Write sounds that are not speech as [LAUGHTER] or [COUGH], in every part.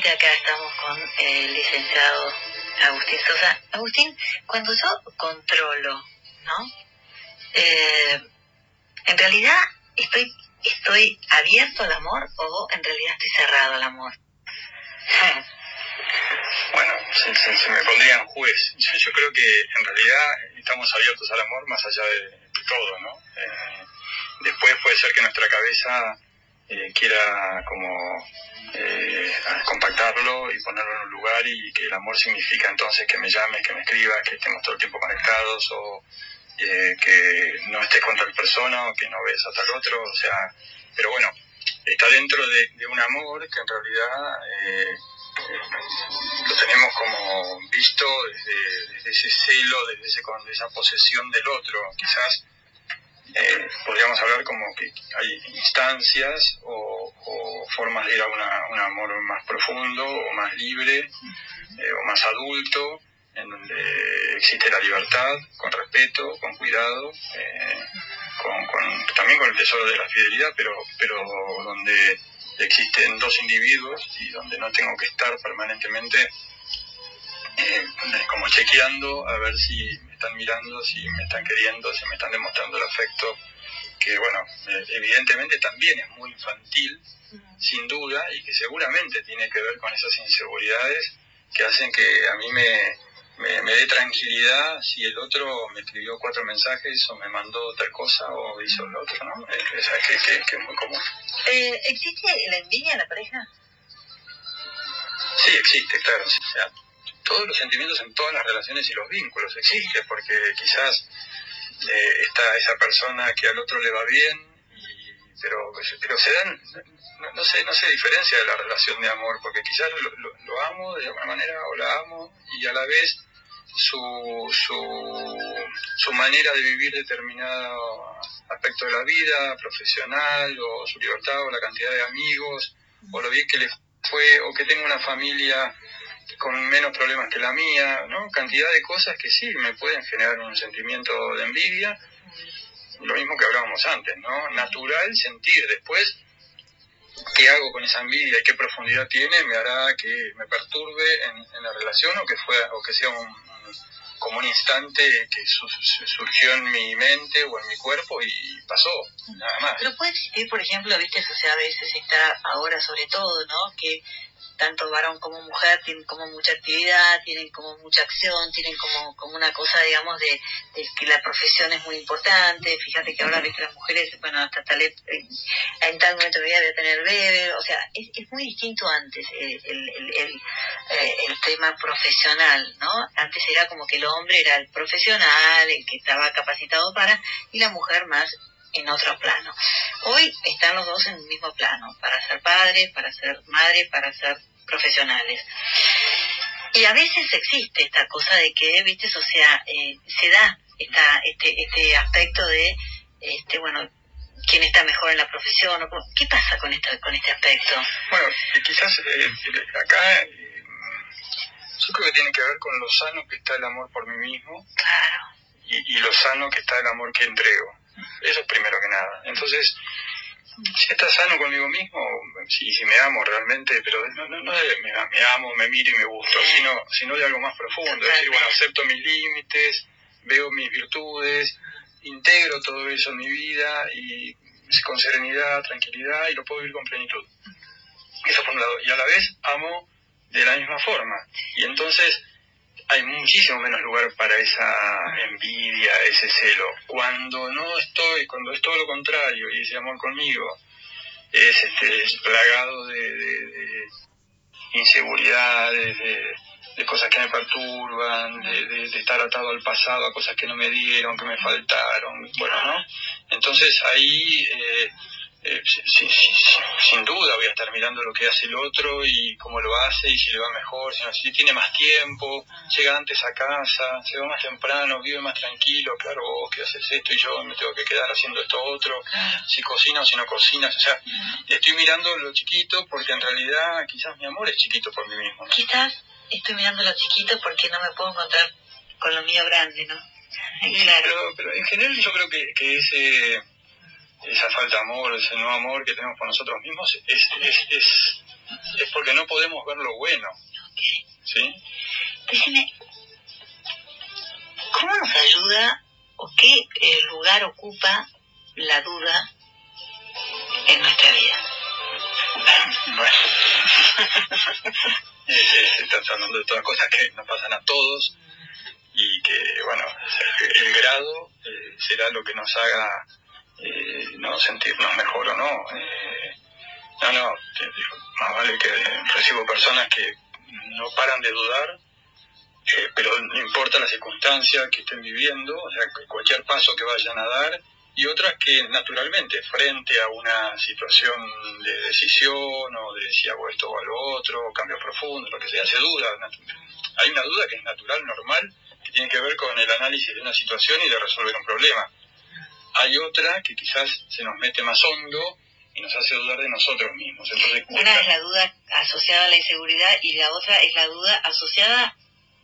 acá estamos con el licenciado Agustín Sosa. Agustín, cuando yo controlo, ¿no? Eh, en realidad estoy estoy abierto al amor o en realidad estoy cerrado al amor. Bueno, se, me pondría en juez. Yo, creo que en realidad estamos abiertos al amor más allá de, todo, ¿no? Eh, después puede ser que nuestra cabeza eh, quiera como eh, compactarlo y ponerlo en un lugar y que el amor significa entonces que me llames, que me escribas, que estemos todo el tiempo conectados o eh, que no estés con tal persona o que no ves a tal otro, o sea, pero bueno, está dentro de, un amor que en realidad eh, lo tenemos como visto desde, ese celo, desde ese, esa posesión del otro, quizás eh, podríamos hablar como que hay instancias o, formas de ir a un amor más profundo o más libre eh, o más adulto, en donde existe la libertad, con respeto, con cuidado, eh, con, también con el tesoro de la fidelidad, pero, pero donde existen dos individuos y donde no tengo que estar permanentemente como chequeando a ver si están mirando, si me están queriendo, si me están demostrando el afecto, que bueno, eh, evidentemente también es muy infantil, sin duda, y que seguramente tiene que ver con esas inseguridades que hacen que a mí me, me, dé tranquilidad si el otro me escribió cuatro mensajes o me mandó tal cosa o hizo lo otro, ¿no? Es, que, que, es muy común. Eh, ¿Existe la envidia en la pareja? Sí, existe, claro. O sea, todos los sentimientos en todas las relaciones y los vínculos existen, porque quizás eh, está esa persona que al otro le va bien, pero, pero se dan, no, sé, no se diferencia de la relación de amor, porque quizás lo, amo de alguna manera o la amo y a la vez su, su, su manera de vivir determinado aspecto de la vida, profesional, o su libertad, o la cantidad de amigos, o lo bien que le fue, o que tenga una familia con menos problemas que la mía, ¿no? Cantidad de cosas que sí me pueden generar un sentimiento de envidia, lo mismo que hablábamos antes, ¿no? Natural sentir después qué hago con esa envidia y qué profundidad tiene me hará que me perturbe en, la relación o que fue o que sea un, como un instante que surgió en mi mente o en mi cuerpo y pasó, nada más. Pero puede existir, por ejemplo, viste, o sea, a veces está ahora sobre todo, ¿no? Que tanto varón como mujer tienen como mucha actividad, tienen como mucha acción, tienen como, como una cosa, digamos, de, que la profesión es muy importante. Fíjate que ahora ves que las mujeres, bueno, hasta tal, eh, en tal momento de vida debe tener bebé, o sea, es, es muy distinto antes el, el, el, eh, el, tema profesional, ¿no? Antes era como que el hombre era el profesional, el que estaba capacitado para, y la mujer más en otro plano. Hoy están los dos en el mismo plano, para ser padres, para ser madre, para ser profesionales. Y a veces existe esta cosa de que, viste, o sea, eh, se da esta, este, este aspecto de, este, bueno, quién está mejor en la profesión, o ¿qué pasa con, esto, con este aspecto? Bueno, quizás eh, acá eh, yo creo que tiene que ver con lo sano que está el amor por mí mismo claro. y, y lo sano que está el amor que entrego. Eso es primero que nada. Entonces, si estás sano conmigo mismo, si, si me amo realmente, pero no, no, no de me, amo, me miro y me gusto, sino, sino de algo más profundo. Es decir, bueno, acepto mis límites, veo mis virtudes, integro todo eso en mi vida y con serenidad, tranquilidad y lo puedo vivir con plenitud. Eso por un lado. Y a la vez amo de la misma forma. Y entonces hay muchísimo menos lugar para esa envidia, ese celo. Cuando no estoy, cuando es todo lo contrario y ese amor conmigo es, este, plagado de, inseguridades, de, cosas que me perturban, de, estar atado al pasado, a cosas que no me dieron, que me faltaron, bueno, ¿no? Entonces ahí... Eh, eh, sin, duda voy a estar mirando lo que hace el otro y cómo lo hace y si le va mejor, si, si tiene más tiempo, llega antes a casa, se va más temprano, vive más tranquilo, claro, vos que haces esto y yo me tengo que quedar haciendo esto otro, si cocina o si no cocinas, o sea, estoy mirando lo chiquito porque en realidad quizás mi amor es chiquito por mí mismo. Quizás estoy mirando lo chiquito porque no me puedo encontrar con lo mío grande, ¿no? Claro. Pero, en general yo creo que, que ese esa falta de amor, ese no amor que tenemos por nosotros mismos, es, es, es porque no podemos ver lo bueno. ¿Sí? Decime, ¿cómo nos ayuda o qué eh, lugar ocupa la duda en nuestra vida? Bueno, [LAUGHS] estás hablando de todas cosas que nos pasan a todos y que, bueno, el grado eh, será lo que nos haga eh, no sentirnos mejor o no. Eh, no, no, más vale que recibo personas que no paran de dudar, pero no importa la circunstancia que estén viviendo, o sea, cualquier paso que vayan a dar, y otras que naturalmente, frente a una situación de decisión o de si hago esto o lo otro, cambio profundo, lo que sea, se duda. Hay una duda que es natural, normal, que tiene que ver con el análisis de una situación y de resolver un problema. Hay otra que quizás se nos mete más hondo y nos hace dudar de nosotros mismos. Entonces, una es la duda asociada a la inseguridad y la otra es la duda asociada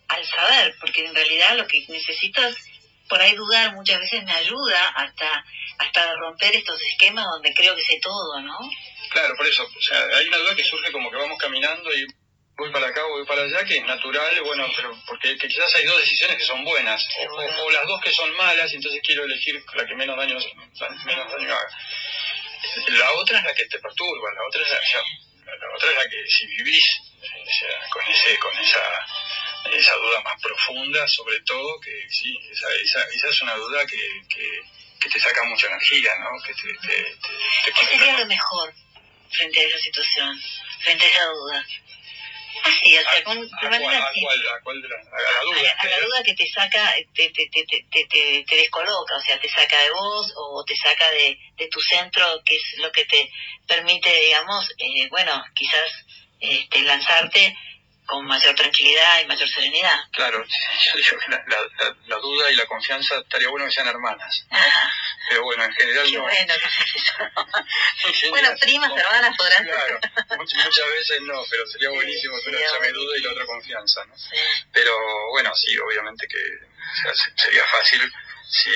al saber, porque en realidad lo que necesito es por ahí dudar muchas veces me ayuda hasta hasta romper estos esquemas donde creo que sé todo, ¿no? Claro, por eso, o sea, hay una duda que surge como que vamos caminando y voy para acá o voy para allá, que es natural, bueno, pero porque quizás hay dos decisiones que son buenas, o, las dos que son malas, y entonces quiero elegir la que menos daño, menos daño haga. La otra es la que te perturba, la otra es la, la, otra es la que si vivís con, ese, con esa, esa duda más profunda, sobre todo, que sí, esa, esa, esa es una duda que, que, que, te saca mucha energía, ¿no? Que te, te, ¿Qué sería lo mejor frente a esa situación, frente a esa duda? Así, o sea, con, de manera a, cuál, a, cuál de la, a la duda. A, la duda que te saca, te, te, te, te, te, descoloca, o sea, te saca de vos o te saca de, de tu centro, que es lo que te permite, digamos, eh, bueno, quizás este, lanzarte con mayor tranquilidad y mayor serenidad. Claro, yo que la, la, la, duda y la confianza estaría bueno que sean hermanas. Pero bueno, en general Qué no. bueno que eso. [LAUGHS] bueno, primas, hermanas podrán Claro, muchas, muchas veces no, pero sería buenísimo que una llame duda y la otra confianza, ¿no? Sí. Pero bueno, sí, obviamente que o sea, sería fácil si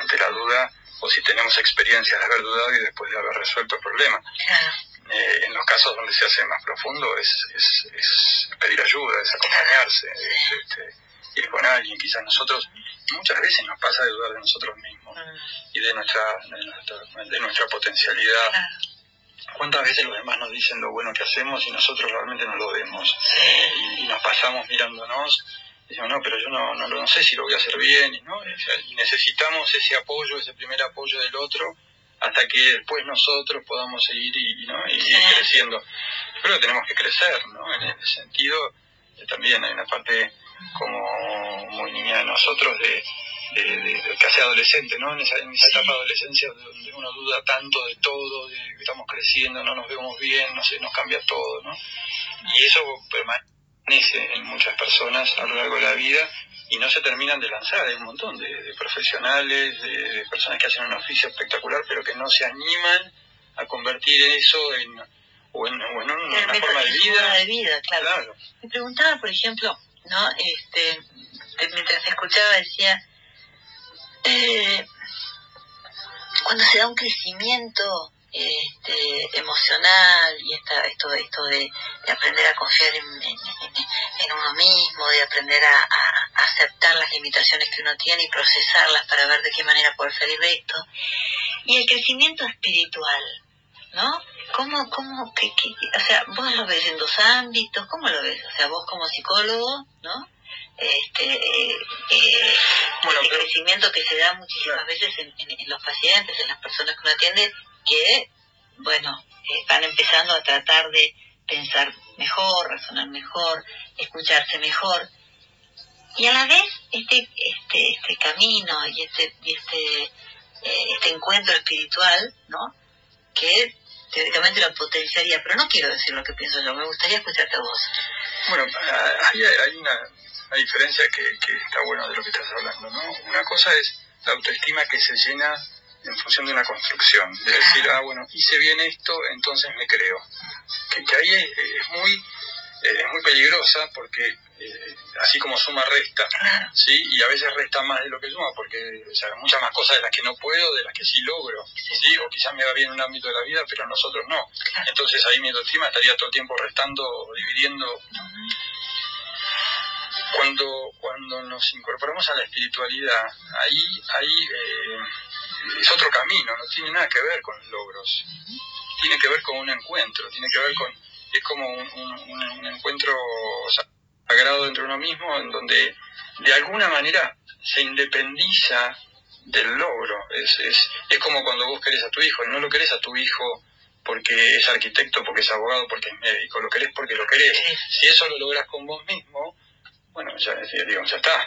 ante la duda o si tenemos experiencias de haber dudado y después de haber resuelto el problema. Claro. Eh, en los casos donde se hace más profundo es, es, es pedir ayuda, es acompañarse, es este, ir con alguien. Quizás nosotros, muchas veces nos pasa de dudar de nosotros mismos y de nuestra, de nuestra, de nuestra potencialidad. ¿Cuántas veces los demás nos dicen lo bueno que hacemos y nosotros realmente no lo vemos? Y, y nos pasamos mirándonos y decimos, no, pero yo no, no, no sé si lo voy a hacer bien, ¿no? necesitamos ese apoyo, ese primer apoyo del otro hasta que después nosotros podamos seguir y, ¿no? y ir creciendo. Creo que tenemos que crecer, ¿no? En ese sentido, eh, también hay una parte como muy niña de nosotros de, de, de, de casi adolescente, ¿no? En esa, en esa etapa de adolescencia donde uno duda tanto de todo, de que estamos creciendo, no nos vemos bien, no sé, nos cambia todo, ¿no? Y eso permanece en muchas personas a lo largo de la vida y no se terminan de lanzar. Hay un montón de, de profesionales, de, de, personas que hacen un oficio espectacular, pero que no se animan a convertir eso en, o en, o en un, una forma de vida. de vida claro. claro. Me preguntaba, por ejemplo, no este mientras escuchaba decía, eh, cuando se da un crecimiento este, emocional y esta, esto, esto de, de aprender a confiar en, en, en, uno mismo, de aprender a, a, aceptar las limitaciones que uno tiene y procesarlas para ver de qué manera poder salir de esto. Y el crecimiento espiritual, ¿no? ¿Cómo, cómo, qué, qué, o sea, vos lo ves en dos ámbitos, ¿cómo lo ves? O sea, vos como psicólogo, ¿no? Este, eh, eh, bueno, el pero, crecimiento que se da muchísimas claro. veces en, en, en, los pacientes, en las personas que uno atiende, que, bueno, están empezando a tratar de pensar mejor, razonar mejor, escucharse mejor. Y a la vez, este, este, este camino y este, este, eh, este encuentro espiritual, ¿no? Que teóricamente lo potenciaría, pero no quiero decir lo que pienso yo, me gustaría escucharte a vos. Bueno, ahí hay una, una diferencia que, que está bueno de lo que estás hablando, ¿no? Una cosa es la autoestima que se llena en función de una construcción, de decir, ah, bueno, hice bien esto, entonces me creo. Que, que ahí es, es muy, eh, es muy peligrosa porque eh, así como suma resta, ¿sí? Y a veces resta más de lo que suma, porque o sea, muchas más cosas de las que no puedo, de las que sí logro, ¿sí? O quizás me va bien en un ámbito de la vida, pero nosotros no. Entonces ahí mi autoestima estaría todo el tiempo restando, dividiendo. Cuando, cuando nos incorporamos a la espiritualidad, ahí, ahí eh, es otro camino, no tiene nada que ver con los logros, tiene que ver con un encuentro, tiene que ver con, es como un, un, encuentro sagrado dentro de uno mismo, en donde de alguna manera se independiza del logro. Es, es, es como cuando vos querés a tu hijo, no lo querés a tu hijo porque es arquitecto, porque es abogado, porque es médico, lo querés porque lo querés. Si eso lo logras con vos mismo, bueno, ya, digo, ya está.